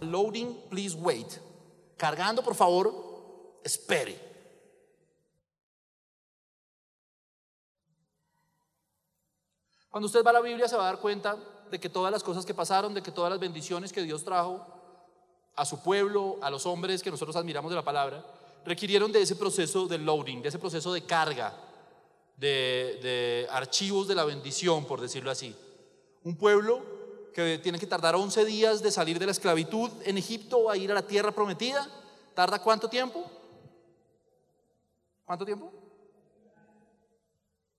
Loading, please wait. Cargando, por favor, espere. Cuando usted va a la Biblia se va a dar cuenta de que todas las cosas que pasaron, de que todas las bendiciones que Dios trajo a su pueblo, a los hombres que nosotros admiramos de la palabra, requirieron de ese proceso de loading, de ese proceso de carga, de, archivos de la bendición, por decirlo así. Un pueblo que tiene que tardar 11 días de salir de la esclavitud en Egipto a ir a la tierra prometida, ¿tarda cuánto tiempo? ¿Cuánto tiempo?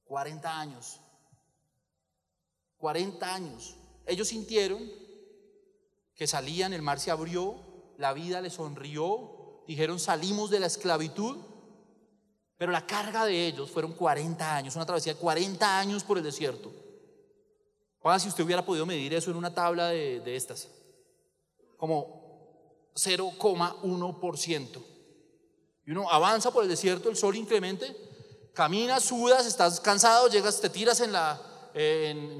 40 años. 40 años. Ellos sintieron que salían, el mar se abrió, la vida les sonrió, dijeron salimos de la esclavitud, pero la carga de ellos fueron 40 años, una travesía de 40 años por el desierto. Ahora, si usted hubiera podido medir eso en una tabla de, de estas, como 0,1%. Y uno avanza por el desierto, el sol incremente, caminas, sudas, estás cansado, llegas, te tiras en la, en,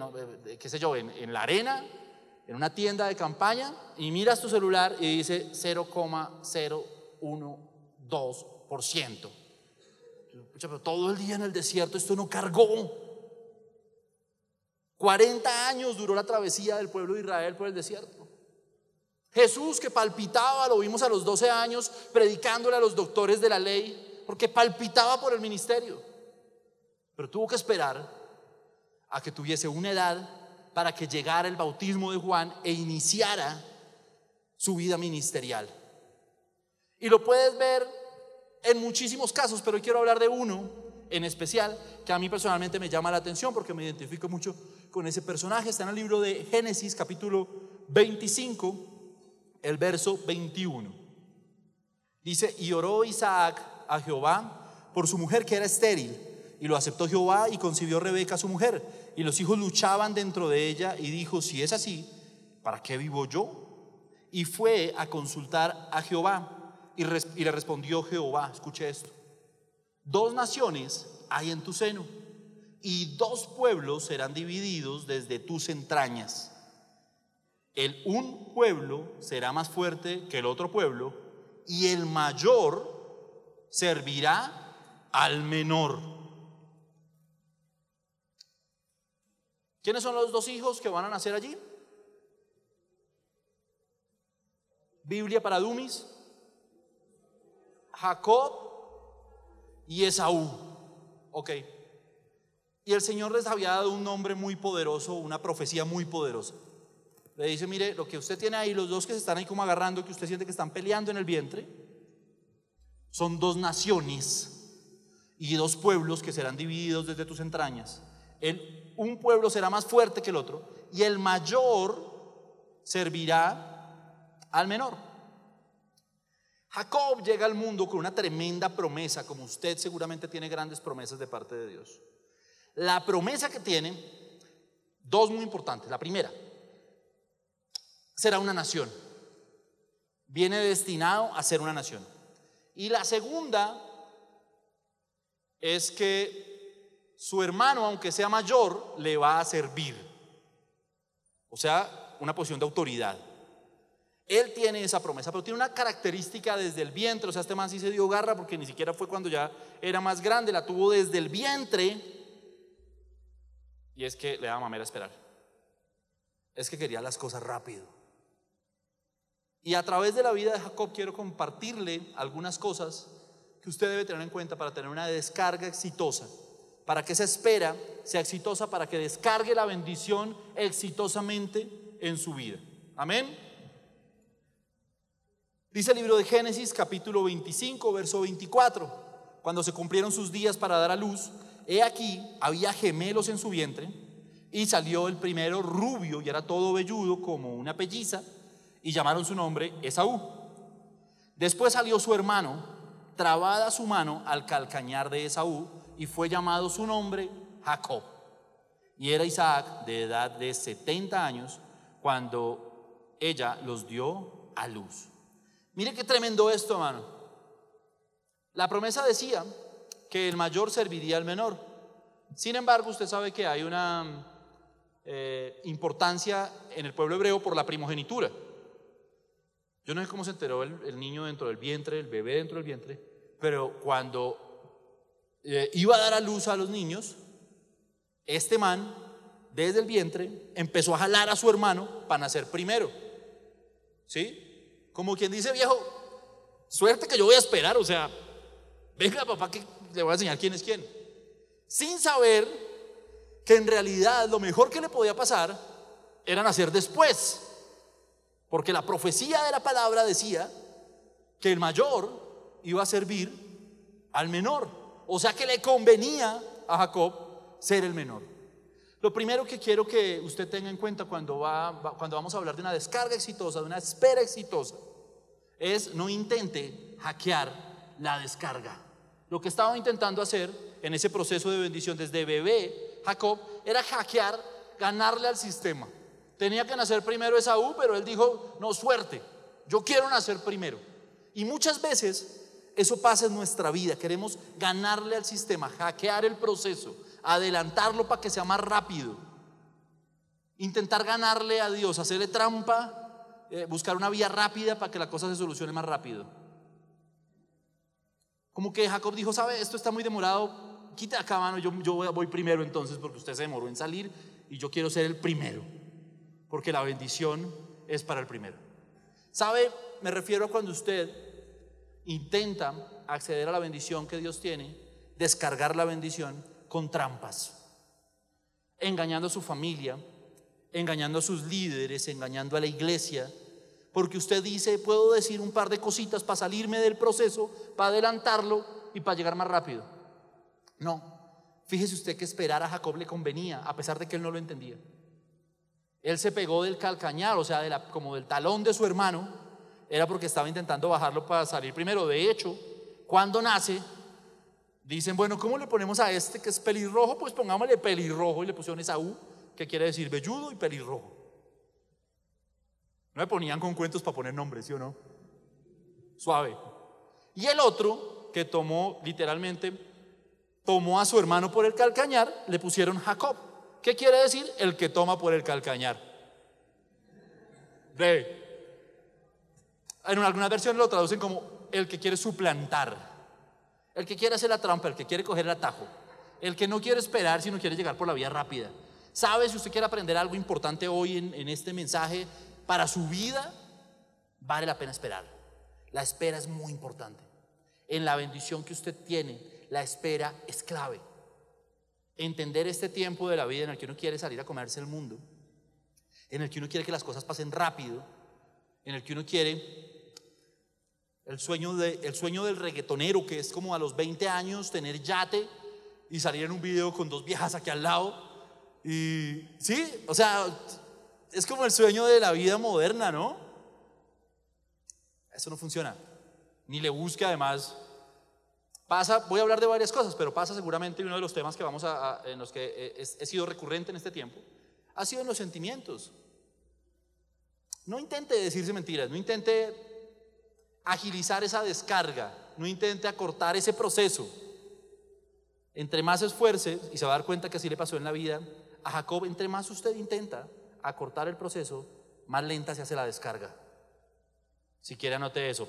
qué sé yo, en, la arena, en una tienda de campaña, y miras tu celular y dice 0,012%. Pero todo el día en el desierto esto no cargó. 40 años duró la travesía del pueblo de Israel por el desierto. Jesús que palpitaba, lo vimos a los 12 años, predicándole a los doctores de la ley, porque palpitaba por el ministerio. Pero tuvo que esperar a que tuviese una edad para que llegara el bautismo de Juan e iniciara su vida ministerial. Y lo puedes ver en muchísimos casos, pero hoy quiero hablar de uno en especial que a mí personalmente me llama la atención porque me identifico mucho con ese personaje. Está en el libro de Génesis capítulo 25, el verso 21. Dice, y oró Isaac a Jehová por su mujer que era estéril, y lo aceptó Jehová y concibió Rebeca su mujer y los hijos luchaban dentro de ella y dijo, si es así, ¿para qué vivo yo? Y fue a consultar a Jehová y, le respondió Jehová, escuche esto, dos naciones hay en tu seno y dos pueblos serán divididos desde tus entrañas. El un pueblo será más fuerte que el otro pueblo y el mayor servirá al menor. ¿Quiénes son los dos hijos que van a nacer allí? Biblia para Dumis, Jacob y Esaú. Ok. Y el Señor les había dado un nombre muy poderoso, una profecía muy poderosa. Le dice, mire, lo que usted tiene ahí, los dos que se están ahí como agarrando, que usted siente que están peleando en el vientre, son dos naciones y dos pueblos que serán divididos desde tus entrañas. El un pueblo será más fuerte que el otro y el mayor servirá al menor. Jacob llega al mundo con una tremenda promesa, como usted seguramente tiene grandes promesas de parte de Dios. La promesa que tiene, dos muy importantes. La primera, será una nación. Viene destinado a ser una nación. Y la segunda es que su hermano, aunque sea mayor, le va a servir. O sea, una posición de autoridad. Él tiene esa promesa, pero tiene una característica desde el vientre. O sea, este man sí se dio garra porque ni siquiera fue cuando ya era más grande, la tuvo desde el vientre. Y es que le daba mamera esperar. Es que quería las cosas rápido. Y a través de la vida de Jacob quiero compartirle algunas cosas que usted debe tener en cuenta para tener una descarga exitosa para que esa espera sea exitosa, para que descargue la bendición exitosamente en su vida. Amén. Dice el libro de Génesis capítulo 25, verso 24, cuando se cumplieron sus días para dar a luz, he aquí, había gemelos en su vientre, y salió el primero rubio y era todo velludo como una pelliza, y llamaron su nombre Esaú. Después salió su hermano, trabada su mano al calcañar de Esaú, y fue llamado su nombre Jacob. Y era Isaac de edad de 70 años cuando ella los dio a luz. Mire qué tremendo esto, hermano. La promesa decía que el mayor serviría al menor. Sin embargo, usted sabe que hay una eh, importancia en el pueblo hebreo por la primogenitura. Yo no sé cómo se enteró el, niño dentro del vientre, el bebé dentro del vientre, pero cuando eh, iba a dar a luz a los niños, este man, desde el vientre, empezó a jalar a su hermano para nacer primero. ¿Sí? Como quien dice, viejo, suerte que yo voy a esperar, o sea, venga papá que le voy a enseñar quién es quién. Sin saber que en realidad lo mejor que le podía pasar era nacer después. Porque la profecía de la palabra decía que el mayor iba a servir al menor. O sea que le convenía a Jacob ser el menor. Lo primero que quiero que usted tenga en cuenta cuando, va, cuando vamos a hablar de una descarga exitosa, de una espera exitosa, es no intente hackear la descarga. Lo que estaba intentando hacer en ese proceso de bendición desde bebé, Jacob, era hackear, ganarle al sistema. Tenía que nacer primero Esaú, pero él dijo, no, suerte, yo quiero nacer primero. Y muchas veces eso pasa en nuestra vida, queremos ganarle al sistema, hackear el proceso, adelantarlo para que sea más rápido, intentar ganarle a Dios, hacerle trampa, eh, buscar una vía rápida para que la cosa se solucione más rápido. Como que Jacob dijo, sabe, esto está muy demorado, quita acá mano, yo, yo voy primero entonces porque usted se demoró en salir y yo quiero ser el primero porque la bendición es para el primero. ¿Sabe? Me refiero a cuando usted intenta acceder a la bendición que Dios tiene, descargar la bendición con trampas, engañando a su familia, engañando a sus líderes, engañando a la iglesia, porque usted dice, puedo decir un par de cositas para salirme del proceso, para adelantarlo y para llegar más rápido. No, fíjese usted que esperar a Jacob le convenía, a pesar de que él no lo entendía. Él se pegó del calcañar, o sea, como del talón de su hermano, era porque estaba intentando bajarlo para salir primero. De hecho, cuando nace, dicen, bueno, ¿cómo le ponemos a este que es pelirrojo? Pues pongámosle pelirrojo y le pusieron esa U, que quiere decir velludo y pelirrojo. No me ponían con cuentos para poner nombres, ¿sí o no? Suave. Y el otro, que tomó literalmente, tomó a su hermano por el calcañar, le pusieron Jacob. ¿Qué quiere decir? El que toma por el calcañar. De. En algunas versiones lo traducen como el que quiere suplantar, el que quiere hacer la trampa, el que quiere coger el atajo, el que no quiere esperar, sino quiere llegar por la vía rápida. ¿Sabe si usted quiere aprender algo importante hoy en, en este mensaje para su vida? Vale la pena esperar. La espera es muy importante. En la bendición que usted tiene, la espera es clave entender este tiempo de la vida en el que uno quiere salir a comerse el mundo, en el que uno quiere que las cosas pasen rápido, en el que uno quiere el sueño, de, el sueño del reggaetonero, que es como a los 20 años tener yate y salir en un video con dos viejas aquí al lado. Y sí, o sea, es como el sueño de la vida moderna, ¿no? Eso no funciona. Ni le busque además Pasa, voy a hablar de varias cosas, pero pasa seguramente uno de los temas que vamos a, en los que he, he sido recurrente en este tiempo, ha sido en los sentimientos. No intente decirse mentiras, no intente agilizar esa descarga, no intente acortar ese proceso. Entre más esfuerce, y se va a dar cuenta que así le pasó en la vida, a Jacob, entre más usted intenta acortar el proceso, más lenta se hace la descarga. Si quiere anote eso,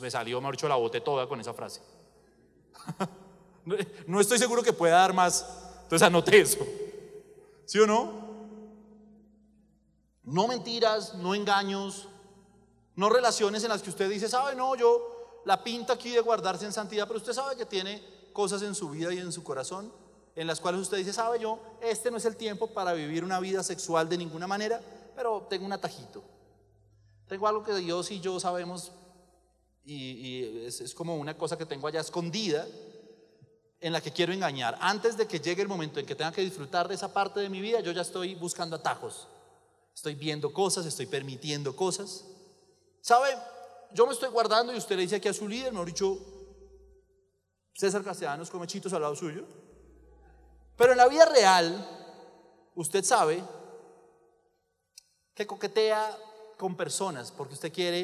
me salió, me ha dicho la bote toda con esa frase. no estoy seguro que pueda dar más. Entonces anote eso. ¿Sí o no? No mentiras, no engaños, no relaciones en las que usted dice, sabe, no, yo la pinta aquí de guardarse en santidad, pero usted sabe que tiene cosas en su vida y en su corazón en las cuales usted dice, sabe, yo, este no es el tiempo para vivir una vida sexual de ninguna manera, pero tengo un atajito. Tengo algo que Dios y yo sabemos y, es, como una cosa que tengo allá escondida en la que quiero engañar. Antes de que llegue el momento en que tenga que disfrutar de esa parte de mi vida, yo ya estoy buscando atajos. Estoy viendo cosas, estoy permitiendo cosas. ¿Sabe? Yo me estoy guardando y usted le dice aquí a su líder, me ha dicho, César Castellanos come chitos al lado suyo. Pero en la vida real, usted sabe que coquetea con personas porque usted quiere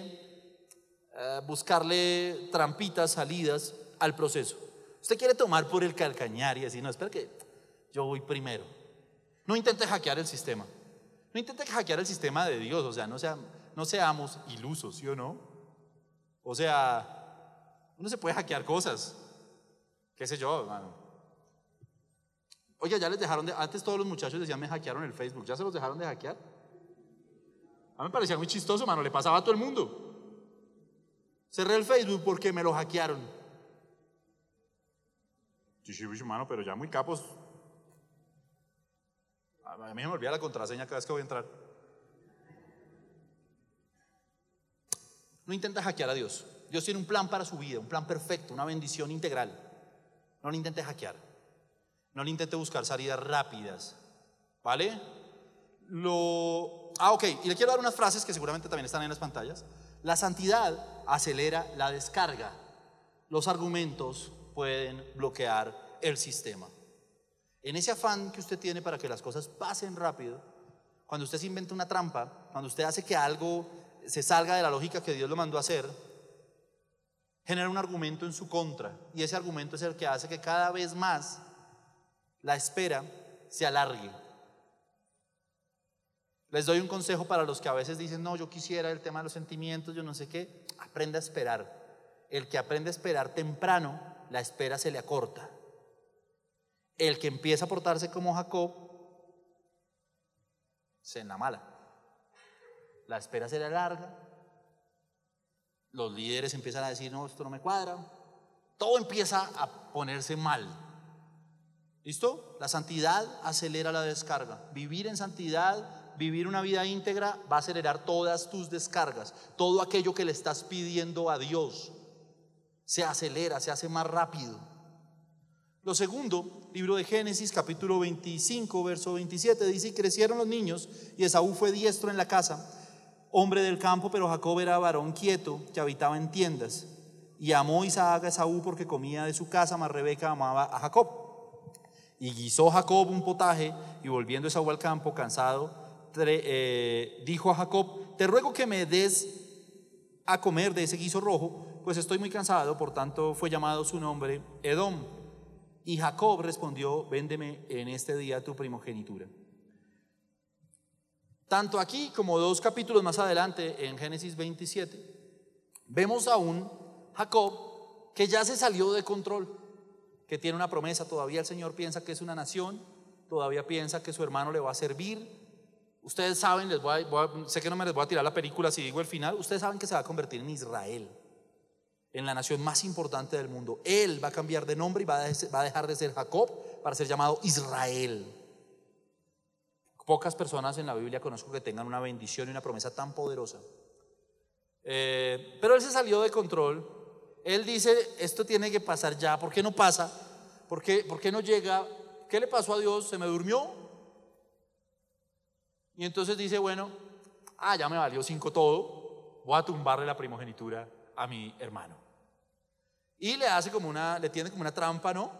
eh, buscarle trampitas, salidas al proceso. Usted quiere tomar por el calcañar y decir, no, espera que yo voy primero. No intente hackear el sistema. No intente hackear el sistema de Dios, o sea, no, sea, no seamos ilusos, ¿sí o no? O sea, uno se puede hackear cosas. ¿Qué sé yo, hermano? Oye, ya les dejaron de. Antes todos los muchachos decían me hackearon el Facebook. ¿Ya se los dejaron de hackear? A mí me parecía muy chistoso, mano. Le pasaba a todo el mundo. Cerré el Facebook porque me lo hackearon. Mano, pero ya muy capos. A mí me olvida la contraseña cada vez que voy a entrar. No intenta hackear a Dios. Dios tiene un plan para su vida, un plan perfecto, una bendición integral. No lo intente hackear. No le intente buscar salidas rápidas. ¿Vale? Lo... Ah, ok. Y le quiero dar unas frases que seguramente también están en las pantallas. La santidad acelera la descarga. Los argumentos pueden bloquear el sistema. En ese afán que usted tiene para que las cosas pasen rápido, cuando usted se inventa una trampa, cuando usted hace que algo se salga de la lógica que Dios lo mandó a hacer, genera un argumento en su contra. Y ese argumento es el que hace que cada vez más la espera se alargue. Les doy un consejo para los que a veces dicen, no, yo quisiera el tema de los sentimientos, yo no sé qué, aprende a esperar. El que aprende a esperar temprano, la espera se le acorta. El que empieza a portarse como Jacob, se enamala. La espera se le alarga. Los líderes empiezan a decir, no, esto no me cuadra. Todo empieza a ponerse mal. ¿Listo? La santidad acelera la descarga. Vivir en santidad, vivir una vida íntegra, va a acelerar todas tus descargas. Todo aquello que le estás pidiendo a Dios se acelera, se hace más rápido. Lo segundo, libro de Génesis, capítulo 25, verso 27, dice, crecieron los niños y Esaú fue diestro en la casa, hombre del campo, pero Jacob era varón quieto que habitaba en tiendas. Y amó Isaac a Esaú porque comía de su casa, mas Rebeca amaba a Jacob. Y guisó Jacob un potaje y volviendo Esaú al campo, cansado, eh, dijo a Jacob, te ruego que me des a comer de ese guiso rojo, pues estoy muy cansado, por tanto fue llamado su nombre Edom. Y Jacob respondió, véndeme en este día tu primogenitura. Tanto aquí como dos capítulos más adelante, en Génesis 27, vemos a un Jacob que ya se salió de control que tiene una promesa, todavía el Señor piensa que es una nación, todavía piensa que su hermano le va a servir. Ustedes saben, les voy sé que no me les voy a tirar la película si digo el final, ustedes saben que se va a convertir en Israel, en la nación más importante del mundo. Él va a cambiar de nombre y va a dejar de ser Jacob para ser llamado Israel. Pocas personas en la Biblia conozco que tengan una bendición y una promesa tan poderosa. Eh, pero él se salió de control él dice, esto tiene que pasar ya, ¿por qué no pasa? ¿Por qué, ¿Por qué no llega? ¿Qué le pasó a Dios? ¿Se me durmió? Y entonces dice, bueno, ah, ya me valió cinco todo, voy a tumbarle la primogenitura a mi hermano. Y le hace como una, le tiene como una trampa, ¿no?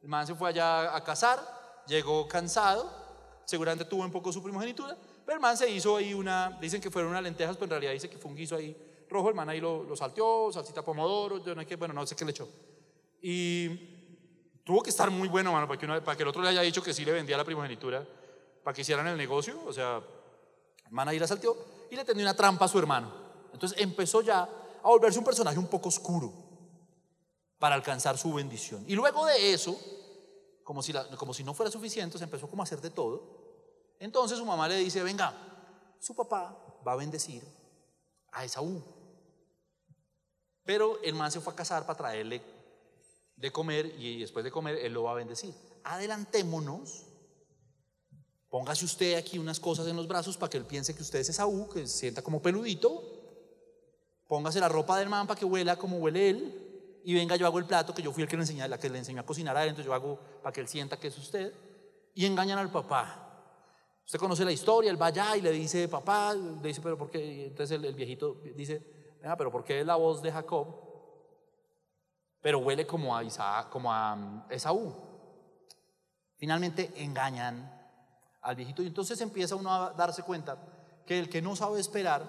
El man se fue allá a cazar, llegó cansado, seguramente tuvo un poco su primogenitura, pero el man se hizo ahí una, dicen que fueron unas lentejas, pero en realidad dice que fue un guiso ahí rojo, el man ahí lo, lo salteó, salsita pomodoro, yo no, qué, bueno, no sé qué le echó. Y tuvo que estar muy bueno, mano, para que, para que el otro le haya dicho que sí le vendía la primogenitura, para que hicieran el negocio, o sea, el man ahí la salteó y le tendió una trampa a su hermano. Entonces empezó ya a volverse un personaje un poco oscuro para alcanzar su bendición. Y luego de eso, como si, como si no fuera suficiente, se empezó como a hacer de todo. Entonces su mamá le dice, venga, su papá va a bendecir a Esaú. Pero el man se fue a casar para traerle de comer y después de comer él lo va a bendecir. Adelantémonos. Póngase usted aquí unas cosas en los brazos para que él piense que usted es Esaú, que sienta como peludito. Póngase la ropa del man para que huela como huele él. Y venga, yo hago el plato que yo fui el que le enseñé, la que le enseñó a cocinar adentro, yo hago para que él sienta que es usted. Y engañan al papá. Usted conoce la historia, él va allá y le dice, papá, le dice, pero ¿por qué? Entonces el, viejito dice, ah, pero ¿por qué es la voz de Jacob? Pero huele como a, Isaac, como a mm, Esaú. Finalmente engañan al viejito y entonces empieza uno a darse cuenta que el que no sabe esperar,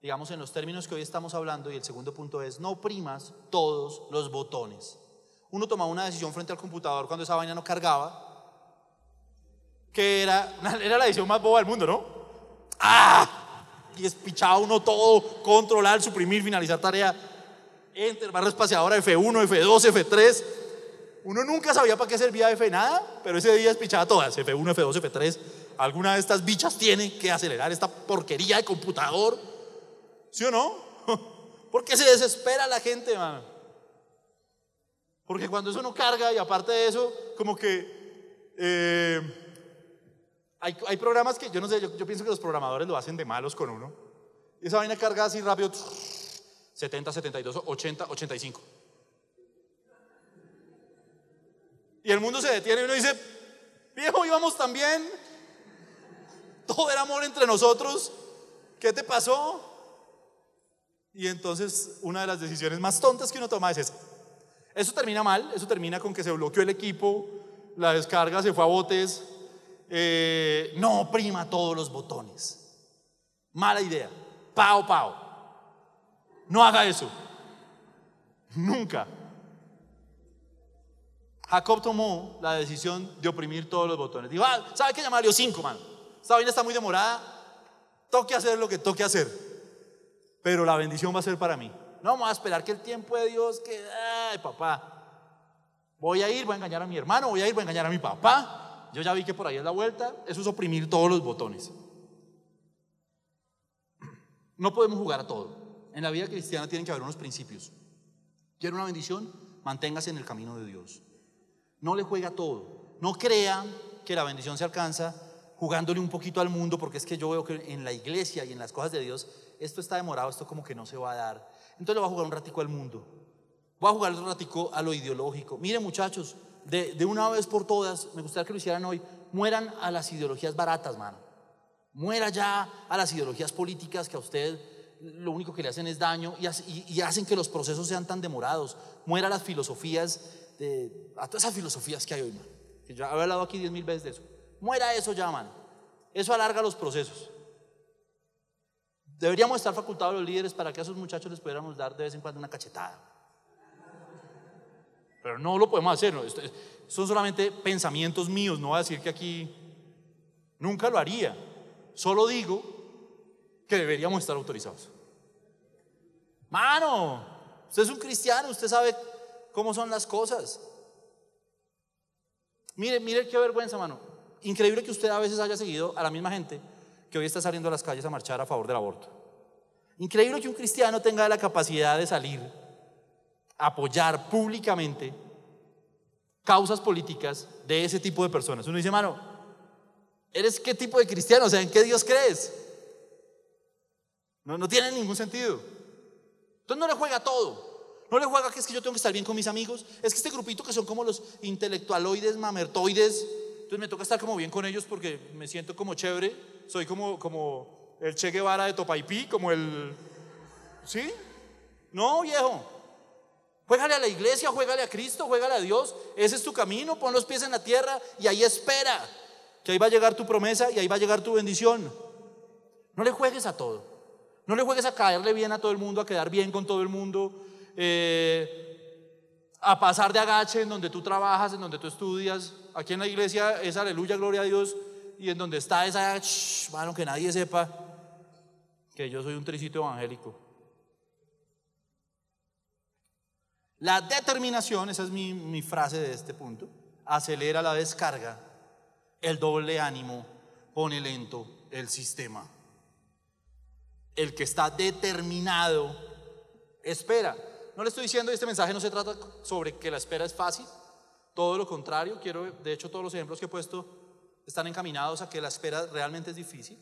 digamos en los términos que hoy estamos hablando, y el segundo punto es, no primas todos los botones. Uno tomaba una decisión frente al computador cuando esa vaina no cargaba que era, era la edición más boba del mundo, ¿no? ¡Ah! Y espichaba uno todo, controlar, suprimir, finalizar tarea, enter, barra espaciadora, F1, F2, F3. Uno nunca sabía para qué servía F nada, pero ese día espichaba todas, F1, F2, F3. Alguna de estas bichas tiene que acelerar esta porquería de computador. ¿Sí o no? Porque se desespera la gente, man. Porque cuando eso no carga y aparte de eso, como que eh, hay, programas que yo no sé, yo, yo, pienso que los programadores lo hacen de malos con uno. Y esa vaina carga así rápido, 70, 72, 80, 85. Y el mundo se detiene y uno dice, viejo, íbamos tan bien, todo era amor entre nosotros, ¿qué te pasó? Y entonces una de las decisiones más tontas que uno toma es esa. Eso termina mal, eso termina con que se bloqueó el equipo, la descarga se fue a botes, eh, no oprima todos los botones. Mala idea. Pao, pao. No haga eso. Nunca. Jacob tomó la decisión de oprimir todos los botones. Dijo, ah, ¿sabe qué llamarlo? Cinco, man. Esta vaina está muy demorada. Toque hacer lo que toque hacer. Pero la bendición va a ser para mí. No vamos a esperar que el tiempo de Dios, que, ay, papá. Voy a ir, voy a engañar a mi hermano, voy a ir, voy a engañar a mi papá. Yo ya vi que por ahí es la vuelta. Eso es oprimir todos los botones. No podemos jugar a todo. En la vida cristiana tienen que haber unos principios. ¿Quiere una bendición? Manténgase en el camino de Dios. No le juega a todo. No crea que la bendición se alcanza jugándole un poquito al mundo, porque es que yo veo que en la iglesia y en las cosas de Dios, esto está demorado, esto como que no se va a dar. Entonces le voy a jugar un ratico al mundo. Voy a jugar un ratico a lo ideológico. Miren muchachos, de, una vez por todas, me gustaría que lo hicieran hoy, mueran a las ideologías baratas, mano. Muera ya a las ideologías políticas que a usted lo único que le hacen es daño y, hacen que los procesos sean tan demorados. Muera a las filosofías, de, a todas esas filosofías que hay hoy, man. Que yo he hablado aquí diez mil veces de eso. Muera eso ya, man. Eso alarga los procesos. Deberíamos estar facultados los líderes para que a esos muchachos les pudiéramos dar de vez en cuando una cachetada. Pero no lo podemos hacer. Son solamente pensamientos míos. No voy a decir que aquí nunca lo haría. Solo digo que deberíamos estar autorizados. Mano, usted es un cristiano, usted sabe cómo son las cosas. Mire, mire qué vergüenza, mano. Increíble que usted a veces haya seguido a la misma gente que hoy está saliendo a las calles a marchar a favor del aborto. Increíble que un cristiano tenga la capacidad de salir apoyar públicamente causas políticas de ese tipo de personas. Uno dice, mano, ¿eres qué tipo de cristiano? O sea, ¿en qué Dios crees? No, no tiene ningún sentido. Entonces no le juega todo. No le juega que es que yo tengo que estar bien con mis amigos. Es que este grupito que son como los intelectualoides, mamertoides, entonces me toca estar como bien con ellos porque me siento como chévere. Soy como, como el Che Guevara de Topaipí, como el... ¿Sí? No, viejo. Juégale a la iglesia, juégale a Cristo, juégale a Dios. Ese es tu camino, pon los pies en la tierra y ahí espera. Que ahí va a llegar tu promesa y ahí va a llegar tu bendición. No le juegues a todo. No le juegues a caerle bien a todo el mundo, a quedar bien con todo el mundo, eh, a pasar de agache en donde tú trabajas, en donde tú estudias. Aquí en la iglesia es aleluya, gloria a Dios. Y en donde está esa, bueno, que nadie sepa que yo soy un tricito evangélico. La determinación, esa es mi, frase de este punto, acelera la descarga, el doble ánimo pone lento el sistema. El que está determinado espera. No le estoy diciendo, este mensaje no se trata sobre que la espera es fácil, todo lo contrario, quiero, de hecho todos los ejemplos que he puesto están encaminados a que la espera realmente es difícil,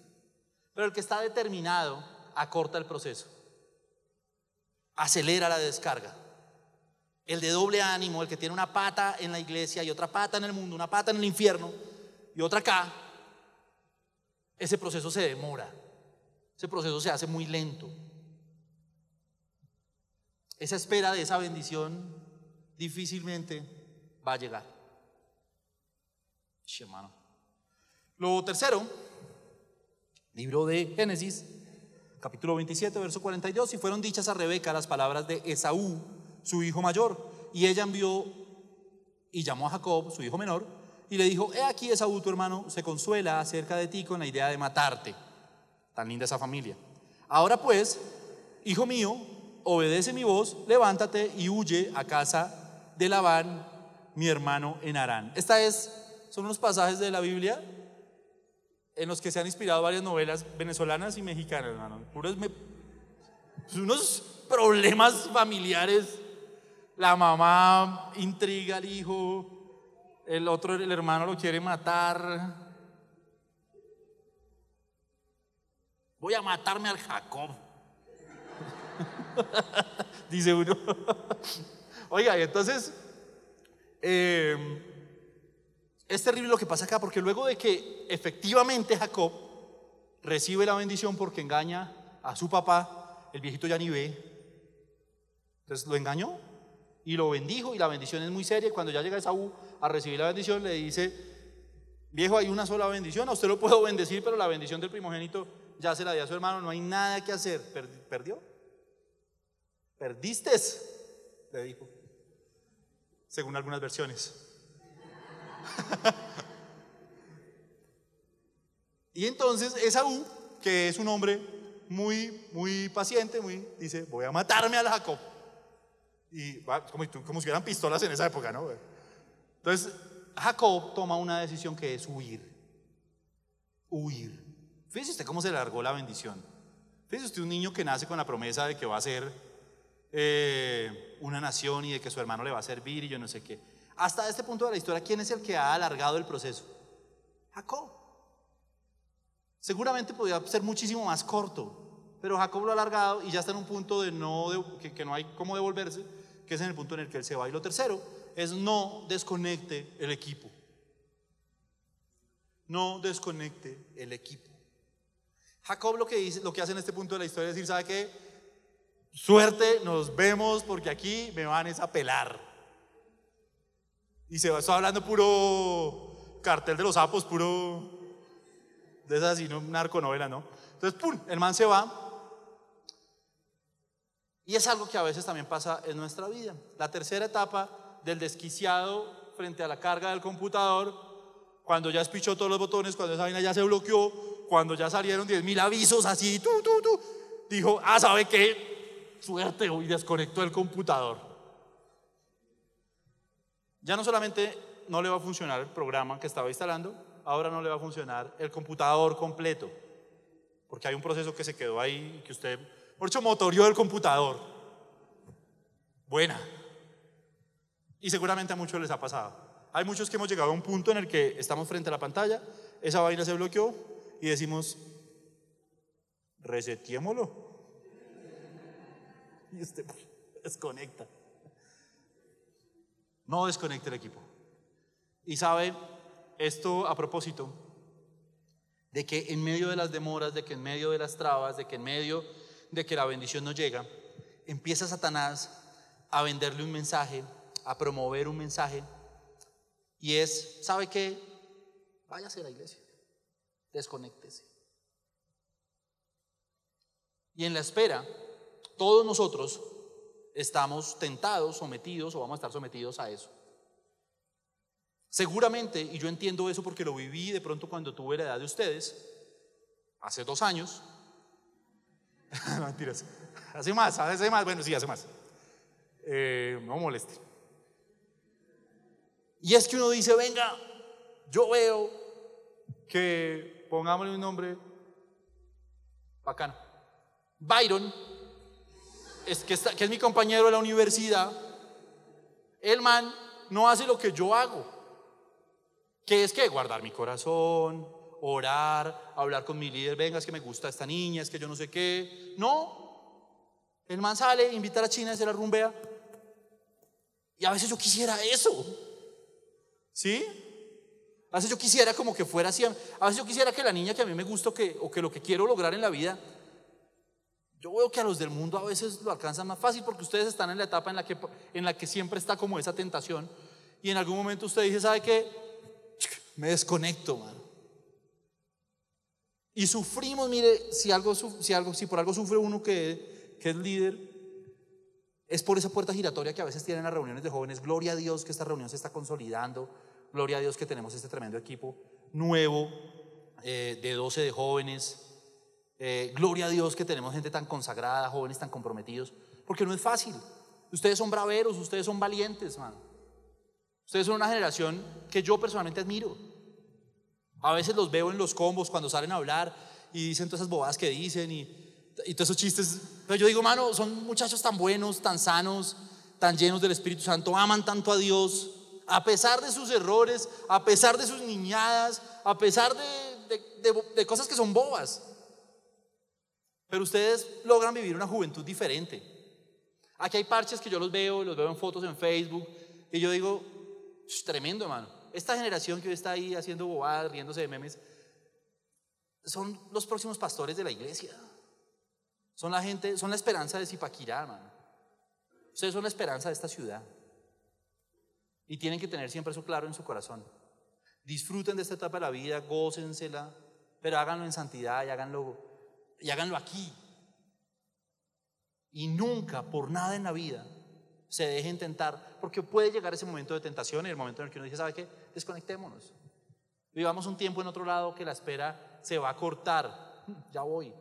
pero el que está determinado acorta el proceso, acelera la descarga. El de doble ánimo, el que tiene una pata en la iglesia y otra pata en el mundo, una pata en el infierno y otra acá, ese proceso se demora, ese proceso se hace muy lento. Esa espera de esa bendición difícilmente va a llegar. hermano. Lo tercero, libro de Génesis, capítulo 27, verso 42, y fueron dichas a Rebeca las palabras de Esaú, su hijo mayor, y ella envió y llamó a Jacob, su hijo menor, y le dijo, he aquí Esaú, tu hermano, se consuela acerca de ti con la idea de matarte. Tan linda esa familia. Ahora pues, hijo mío, obedece mi voz, levántate y huye a casa de Labán, mi hermano en Arán. Esta es, son unos pasajes de la Biblia en los que se han inspirado varias novelas venezolanas y mexicanas, hermano. Puros unos problemas familiares. La mamá intriga al hijo, el otro, el hermano lo quiere matar. Voy a matarme al Jacob. Dice uno. Oiga, y entonces eh, es terrible lo que pasa acá, porque luego de que efectivamente Jacob recibe la bendición porque engaña a su papá, el viejito ya ni ve. Entonces lo engañó y lo bendijo y la bendición es muy seria. Cuando ya llega Esaú a recibir la bendición, le dice, viejo, hay una sola bendición, a usted lo puedo bendecir, pero la bendición del primogénito ya se la dio a su hermano, no hay nada que hacer. ¿Perdió? ¿Perdiste? Le dijo, según algunas versiones. y entonces Esaú, que es un hombre muy, muy paciente, muy, dice, voy a matarme al Jacob. Y como, como si hubieran pistolas en esa época, ¿no? Entonces, Jacob toma una decisión que es huir. Huir. Fíjese usted cómo se largó la bendición. Fíjese usted un niño que nace con la promesa de que va a ser eh, una nación y de que su hermano le va a servir y yo no sé qué. Hasta este punto de la historia, ¿quién es el que ha alargado el proceso? Jacob. Seguramente podría ser muchísimo más corto, pero Jacob lo ha alargado y ya está en un punto de no, que, que no hay cómo devolverse, que es en el punto en el que él se va. Y lo tercero es no desconecte el equipo. No desconecte el equipo. Jacob lo que, dice, lo que hace en este punto de la historia es decir, ¿sabe qué? Suerte, nos vemos porque aquí me van a pelar. Y se va, hablando puro cartel de los sapos, puro de esas así, no narconovela, ¿no? Entonces, ¡pum! El man se va. Y es algo que a veces también pasa en nuestra vida. La tercera etapa del desquiciado frente a la carga del computador, cuando ya espichó todos los botones, cuando esa vaina ya se bloqueó, cuando ya salieron 10 mil avisos así, tú, tú, tú, dijo, ah, ¿sabe qué? Suerte, y desconectó el computador. Ya no solamente no le va a funcionar el programa que estaba instalando, ahora no le va a funcionar el computador completo, porque hay un proceso que se quedó ahí que usted, por hecho, motorió el computador. Buena. Y seguramente a muchos les ha pasado. Hay muchos que hemos llegado a un punto en el que estamos frente a la pantalla, esa vaina se bloqueó y decimos, resetiémoslo. Y usted desconecta. No desconecte el equipo. Y sabe, esto a propósito de que en medio de las demoras, de que en medio de las trabas, de que en medio de que la bendición no llega, empieza Satanás a venderle un mensaje, a promover un mensaje, y es, ¿sabe qué? Váyase a la iglesia, desconéctese. Y en la espera, todos nosotros estamos tentados, sometidos o vamos a estar sometidos a eso. Seguramente, y yo entiendo eso porque lo viví de pronto cuando tuve la edad de ustedes, hace dos años, mentiras, hace más, hace más, bueno, sí, hace más, eh, no moleste. Y es que uno dice, venga, yo veo que, pongámosle un nombre bacano, Byron. Es que, que es mi compañero de la universidad, el man no hace lo que yo hago. Que es que guardar mi corazón, orar, hablar con mi líder, venga, es que me gusta esta niña, es que yo no sé qué. No. El man sale, invita a la China, se la rumbea. Y a veces yo quisiera eso. ¿Sí? A veces yo quisiera como que fuera así. A veces yo quisiera que la niña que a mí me gusta que, o que lo que quiero lograr en la vida yo veo que a los del mundo a veces lo alcanzan más fácil porque ustedes están en la etapa en la que, en la que siempre está como esa tentación y en algún momento usted dice, ¿sabe qué? Me desconecto, man. Y sufrimos, mire, si, algo, si, algo, si por algo sufre uno que, es líder, es por esa puerta giratoria que a veces tienen las reuniones de jóvenes. Gloria a Dios que esta reunión se está consolidando. Gloria a Dios que tenemos este tremendo equipo nuevo eh, de 12 de jóvenes Eh, gloria a Dios que tenemos gente tan consagrada, jóvenes tan comprometidos, porque no es fácil. Ustedes son braveros, ustedes son valientes, man. Ustedes son una generación que yo personalmente admiro. A veces los veo en los combos cuando salen a hablar y dicen todas esas bobadas que dicen y, y todos esos chistes. Pero yo digo, mano, son muchachos tan buenos, tan sanos, tan llenos del Espíritu Santo, aman tanto a Dios, a pesar de sus errores, a pesar de sus niñadas, a pesar de, cosas que son bobas. Pero ustedes logran vivir una juventud diferente. Aquí hay parches que yo los veo, los veo en fotos en Facebook, y yo digo, es tremendo, hermano. Esta generación que hoy está ahí haciendo bobadas, riéndose de memes, son los próximos pastores de la iglesia. Son la gente, son la esperanza de Zipaquirá, hermano. Ustedes son la esperanza de esta ciudad. Y tienen que tener siempre eso claro en su corazón. Disfruten de esta etapa de la vida, gócensela, pero háganlo en santidad y háganlo, y háganlo aquí. Y nunca, por nada en la vida, se dejen tentar, porque puede llegar ese momento de tentación y el momento en el que uno dice, ¿sabe qué? Desconectémonos. Vivamos un tiempo en otro lado que la espera se va a cortar. Ya voy.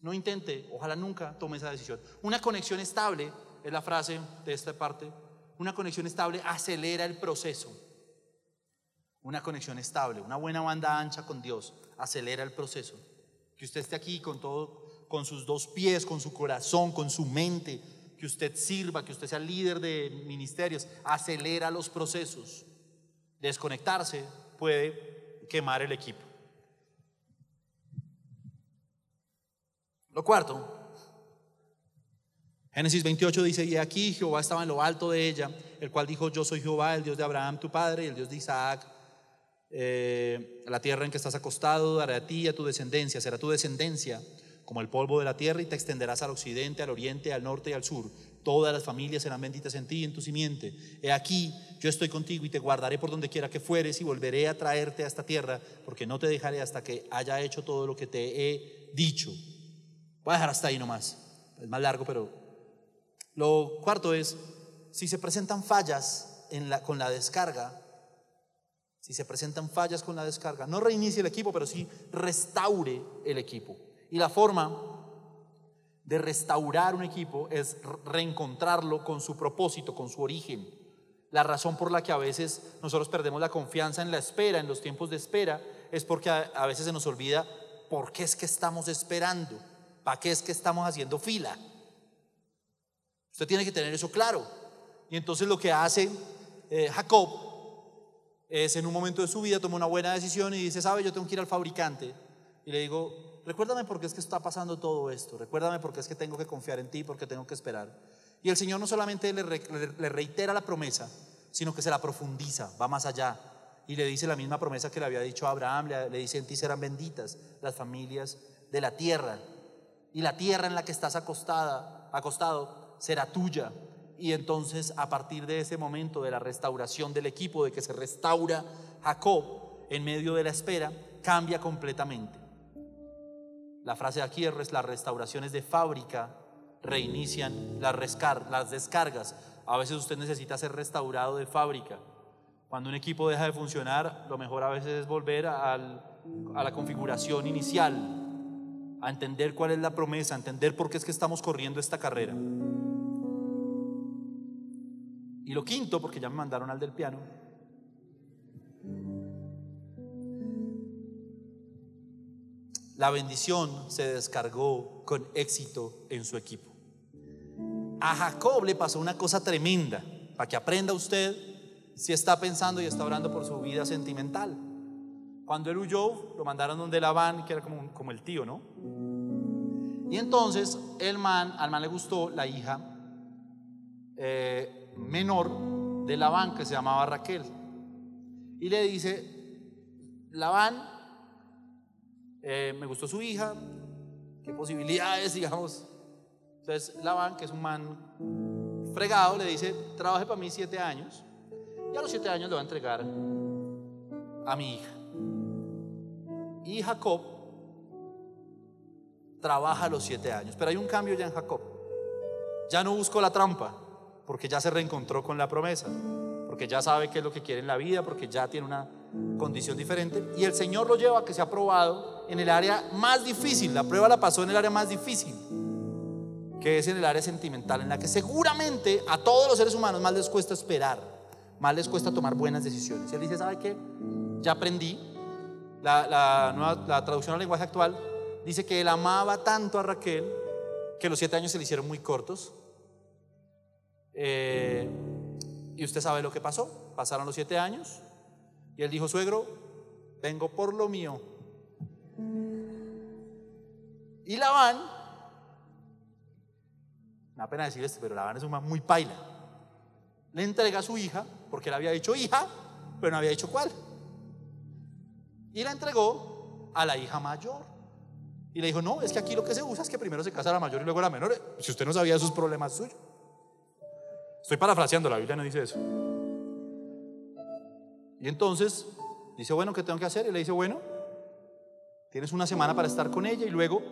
No intente, ojalá nunca tome esa decisión. Una conexión estable, es la frase de esta parte, una conexión estable acelera el proceso. Una conexión estable, una buena banda ancha con Dios acelera el proceso. Que usted esté aquí con todo, con sus dos pies, con su corazón, con su mente, que usted sirva, que usted sea líder de ministerios, acelera los procesos. Desconectarse puede quemar el equipo. Lo cuarto, Génesis 28 dice, y aquí Jehová estaba en lo alto de ella, el cual dijo, yo soy Jehová, el Dios de Abraham, tu padre, y el Dios de Isaac. Eh, la tierra en que estás acostado daré a ti y a tu descendencia, será tu descendencia como el polvo de la tierra y te extenderás al occidente, al oriente, al norte y al sur. Todas las familias serán benditas en ti y en tu simiente. He aquí, yo estoy contigo y te guardaré por donde quiera que fueres y volveré a traerte a esta tierra, porque no te dejaré hasta que haya hecho todo lo que te he dicho. Voy a dejar hasta ahí nomás. Es más largo, pero lo cuarto es, si se presentan fallas con la descarga, si se presentan fallas con la descarga, no reinicie el equipo, pero sí restaure el equipo. Y la forma de restaurar un equipo es reencontrarlo con su propósito, con su origen. La razón por la que a veces nosotros perdemos la confianza en la espera, en los tiempos de espera, es porque a, veces se nos olvida por qué es que estamos esperando, para qué es que estamos haciendo fila. Usted tiene que tener eso claro. Y entonces lo que hace eh, Jacob es en un momento de su vida toma una buena decisión y dice, sabe, yo tengo que ir al fabricante. Y le digo, recuérdame por qué es que está pasando todo esto, recuérdame por qué es que tengo que confiar en ti, porque tengo que esperar. Y el Señor no solamente le, reitera la promesa, sino que se la profundiza, va más allá. Y le dice la misma promesa que le había dicho a Abraham, le, le dice, en ti serán benditas las familias de la tierra. Y la tierra en la que estás acostada, acostado será tuya. Y entonces a partir de ese momento de la restauración del equipo, de que se restaura Jacob en medio de la espera, cambia completamente. La frase aquí es las restauraciones de fábrica reinician las, las descargas. A veces usted necesita ser restaurado de fábrica. Cuando un equipo deja de funcionar, lo mejor a veces es volver a la configuración inicial, a entender cuál es la promesa, a entender por qué es que estamos corriendo esta carrera. Y lo quinto, porque ya me mandaron al del piano, la bendición se descargó con éxito en su equipo. A Jacob le pasó una cosa tremenda, para que aprenda usted si está pensando y está orando por su vida sentimental. Cuando él huyó, lo mandaron donde Labán, que era como, como el tío, ¿no? Y entonces el man, al man le gustó la hija eh, menor de Labán, que se llamaba Raquel. Y le dice, Labán, eh, me gustó su hija, qué posibilidades, digamos. Entonces Labán, que es un man fregado, le dice, trabaje para mí siete años y a los siete años le va a entregar a mi hija. Y Jacob trabaja a los siete años, pero hay un cambio ya en Jacob. Ya no buscó la trampa, porque ya se reencontró con la promesa, porque ya sabe qué es lo que quiere en la vida, porque ya tiene una condición diferente, y el Señor lo lleva a que sea probado en el área más difícil. La prueba la pasó en el área más difícil, que es en el área sentimental, en la que seguramente a todos los seres humanos más les cuesta esperar, más les cuesta tomar buenas decisiones. Y él dice, ¿sabe qué? Ya aprendí. La, la, nueva, la traducción al lenguaje actual dice que él amaba tanto a Raquel que los siete años se le hicieron muy cortos. Eh, y usted sabe lo que pasó. Pasaron los siete años y él dijo, suegro, vengo por lo mío. Y Labán, me da pena decir esto, pero Labán es un man muy paila. Le entrega a su hija, porque él había dicho hija, pero no había dicho cuál. Y la entregó a la hija mayor. Y le dijo, no, es que aquí lo que se usa es que primero se casa la mayor y luego la menor. Si usted no sabía esos problemas suyos. Estoy parafraseando, la Biblia no dice eso. Y entonces dice, bueno, ¿qué tengo que hacer? Y le dice, bueno, tienes una semana para estar con ella y luego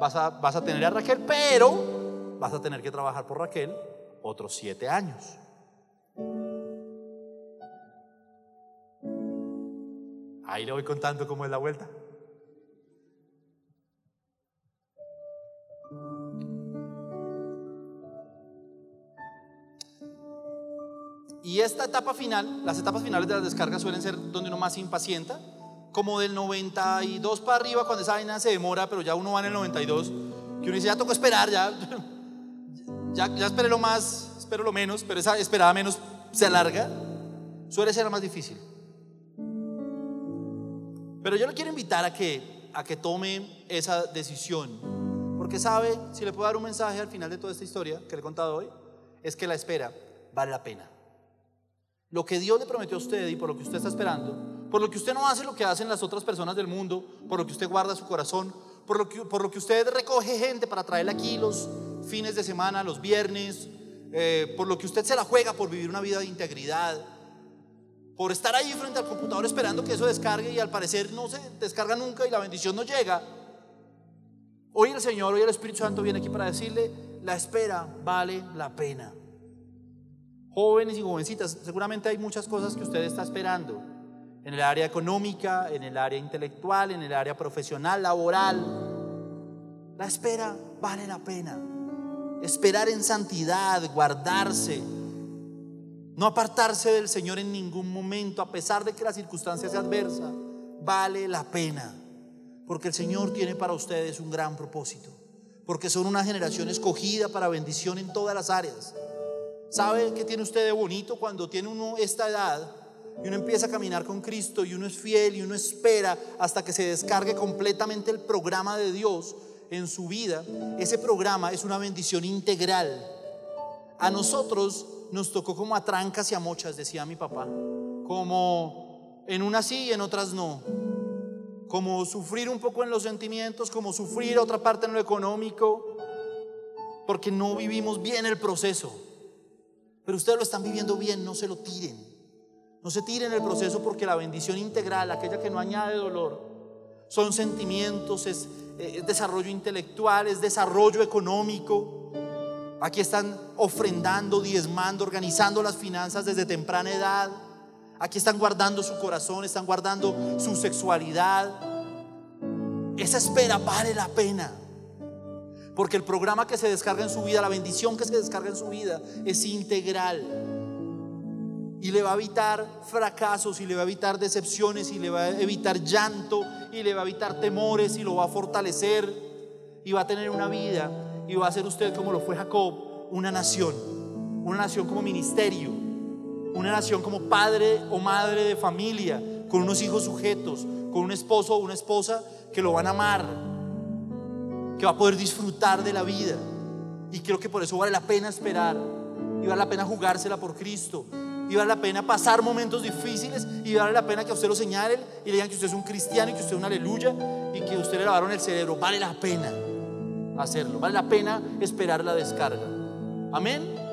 vas a, vas a tener a Raquel, pero vas a tener que trabajar por Raquel otros siete años. Ahí le voy contando cómo es la vuelta. Y esta etapa final, las etapas finales de las descargas suelen ser donde uno más impacienta, como del 92 para arriba, cuando esa vaina se demora, pero ya uno va en el 92, que uno dice, ya tocó esperar, ya, ya, ya esperé lo más, espero lo menos, pero esa esperada menos se alarga, suele ser más difícil. Pero yo le quiero invitar a que, a que tome esa decisión, porque sabe, si le puedo dar un mensaje al final de toda esta historia que le he contado hoy, es que la espera vale la pena. Lo que Dios le prometió a usted y por lo que usted está esperando, por lo que usted no hace lo que hacen las otras personas del mundo, por lo que usted guarda su corazón, por lo que, por lo que usted recoge gente para traerle aquí los fines de semana, los viernes, eh, por lo que usted se la juega por vivir una vida de integridad, por estar ahí frente al computador esperando que eso descargue y al parecer no se descarga nunca y la bendición no llega. Hoy el Señor, hoy el Espíritu Santo viene aquí para decirle, la espera vale la pena. Jóvenes y jovencitas, seguramente hay muchas cosas que usted está esperando en el área económica, en el área intelectual, en el área profesional, laboral. La espera vale la pena. Esperar en santidad, guardarse, no apartarse del Señor en ningún momento, a pesar de que la circunstancia sea adversa, vale la pena. Porque el Señor tiene para ustedes un gran propósito. Porque son una generación escogida para bendición en todas las áreas. ¿Sabe qué tiene usted de bonito cuando tiene uno esta edad y uno empieza a caminar con Cristo y uno es fiel y uno espera hasta que se descargue completamente el programa de Dios en su vida? Ese programa es una bendición integral. A nosotros nos tocó como a trancas y a mochas, decía mi papá. Como en unas sí y en otras no. Como sufrir un poco en los sentimientos, como sufrir otra parte en lo económico, porque no vivimos bien el proceso. Pero ustedes lo están viviendo bien, no se lo tiren. No se tiren el proceso porque la bendición integral, aquella que no añade dolor, son sentimientos, es, eh, es desarrollo intelectual, es desarrollo económico. Aquí están ofrendando, diezmando, organizando las finanzas desde temprana edad. Aquí están guardando su corazón, están guardando su sexualidad. Esa espera vale la pena. Porque el programa que se descarga en su vida, la bendición que se descarga en su vida es integral. Y le va a evitar fracasos, y le va a evitar decepciones, y le va a evitar llanto, y le va a evitar temores, y lo va a fortalecer. Y va a tener una vida, y va a ser usted como lo fue Jacob, una nación. Una nación como ministerio. Una nación como padre o madre de familia, con unos hijos sujetos, con un esposo o una esposa que lo van a amar, que va a poder disfrutar de la vida. Y creo que por eso vale la pena esperar. Y vale la pena jugársela por Cristo. Y vale la pena pasar momentos difíciles. Y vale la pena que a usted lo señalen y le digan que usted es un cristiano y que usted es una aleluya. Y que usted le lavaron el cerebro. Vale la pena hacerlo. Vale la pena esperar la descarga. Amén.